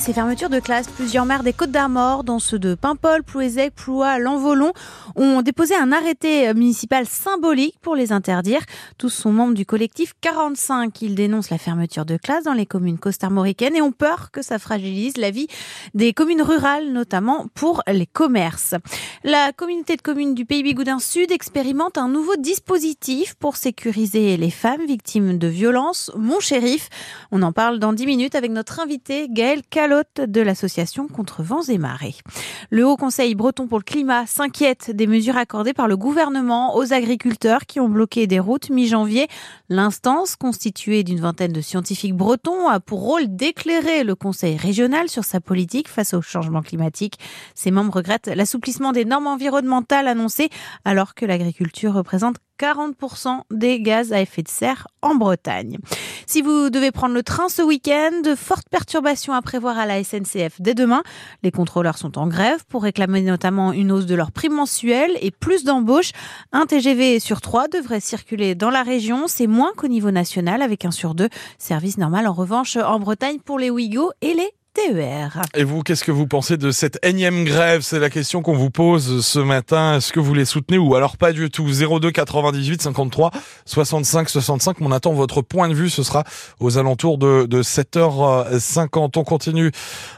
Ces fermetures de classe, plusieurs maires des Côtes d'Armor, dont ceux de Paimpol, Plouézec, Ploua, Lanvolon, ont déposé un arrêté municipal symbolique pour les interdire. Tous sont membres du collectif 45. Ils dénoncent la fermeture de classe dans les communes costarmoricaines et ont peur que ça fragilise la vie des communes rurales, notamment pour les commerces. La communauté de communes du Pays Bigoudin Sud expérimente un nouveau dispositif pour sécuriser les femmes victimes de violences. Mon shérif, on en parle dans 10 minutes avec notre invité Gaël de l'association contre vents et marées. Le Haut Conseil breton pour le climat s'inquiète des mesures accordées par le gouvernement aux agriculteurs qui ont bloqué des routes mi-janvier. L'instance, constituée d'une vingtaine de scientifiques bretons, a pour rôle d'éclairer le Conseil régional sur sa politique face au changement climatique. Ses membres regrettent l'assouplissement des normes environnementales annoncées alors que l'agriculture représente 40% des gaz à effet de serre en Bretagne. Si vous devez prendre le train ce week-end, de fortes perturbations à prévoir à la SNCF dès demain. Les contrôleurs sont en grève pour réclamer notamment une hausse de leur prime mensuelle et plus d'embauches. Un TGV sur trois devrait circuler dans la région. C'est moins qu'au niveau national avec un sur deux. Service normal en revanche en Bretagne pour les Ouigo et les TER. Et vous, qu'est-ce que vous pensez de cette énième grève? C'est la question qu'on vous pose ce matin. Est-ce que vous les soutenez ou alors pas du tout? 02 98 53 65 65. On attend votre point de vue. Ce sera aux alentours de, de 7h50. On continue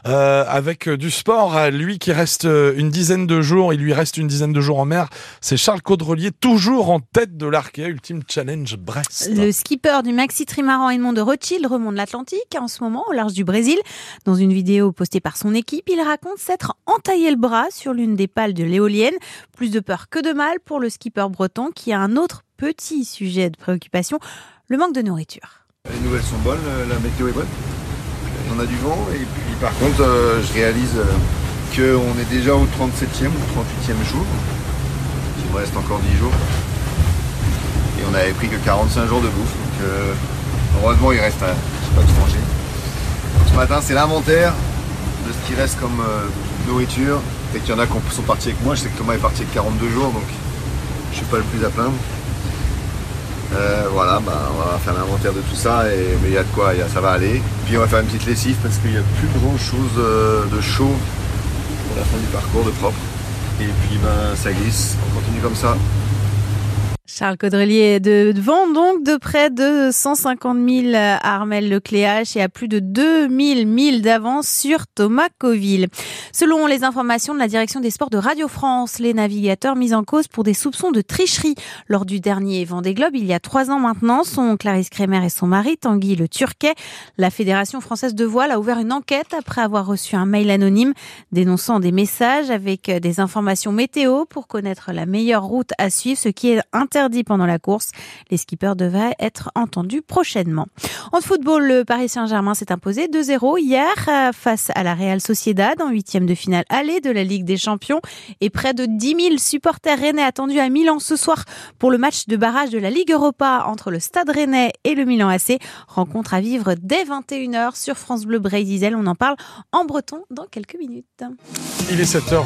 euh, avec du sport. Lui qui reste une dizaine de jours, il lui reste une dizaine de jours en mer. C'est Charles Caudrelier, toujours en tête de l'Arkea Ultimate Challenge Brest. Le skipper du Maxi Trimaran Edmond de Rothschild remonte l'Atlantique en ce moment au large du Brésil dans une une vidéo postée par son équipe, il raconte s'être entaillé le bras sur l'une des pales de l'éolienne. Plus de peur que de mal pour le skipper breton qui a un autre petit sujet de préoccupation, le manque de nourriture. Les nouvelles sont bonnes, la météo est bonne. On a du vent et puis par contre euh, je réalise euh, qu'on est déjà au 37e ou 38e jour. Il me reste encore 10 jours. Et on avait pris que 45 jours de bouffe. Donc euh, heureusement il reste un petit peu de manger. Matin, c'est l'inventaire de ce qui reste comme euh, nourriture. Et qu'il y en a qui sont partis avec moi. Je sais que Thomas est parti avec 42 jours, donc je suis pas le plus à plaindre. Euh, voilà, bah, on va faire l'inventaire de tout ça, et, mais il y a de quoi, ça va aller. Puis on va faire une petite lessive parce qu'il n'y a plus grand chose euh, de chaud pour la fin du parcours, de propre. Et puis ben, ça glisse, on continue comme ça. Charles Caudrelier de vend donc de près de 150 000 à Armel Lecléache et à plus de 2000 milles d'avance sur Thomas Coville. Selon les informations de la direction des sports de Radio France, les navigateurs mis en cause pour des soupçons de tricherie lors du dernier Vendée Globe il y a trois ans maintenant sont Clarisse Kremer et son mari Tanguy Le Turquet. La Fédération française de voile a ouvert une enquête après avoir reçu un mail anonyme dénonçant des messages avec des informations météo pour connaître la meilleure route à suivre, ce qui est interdit pendant la course. Les skippers devaient être entendus prochainement. En football, le Paris Saint-Germain s'est imposé 2-0 hier euh, face à la Real Sociedad en huitième de finale aller de la Ligue des Champions et près de 10 000 supporters rennais attendus à Milan ce soir pour le match de barrage de la Ligue Europa entre le Stade Rennais et le Milan AC. Rencontre à vivre dès 21h sur France Bleu Bray On en parle en breton dans quelques minutes. Il est 7h.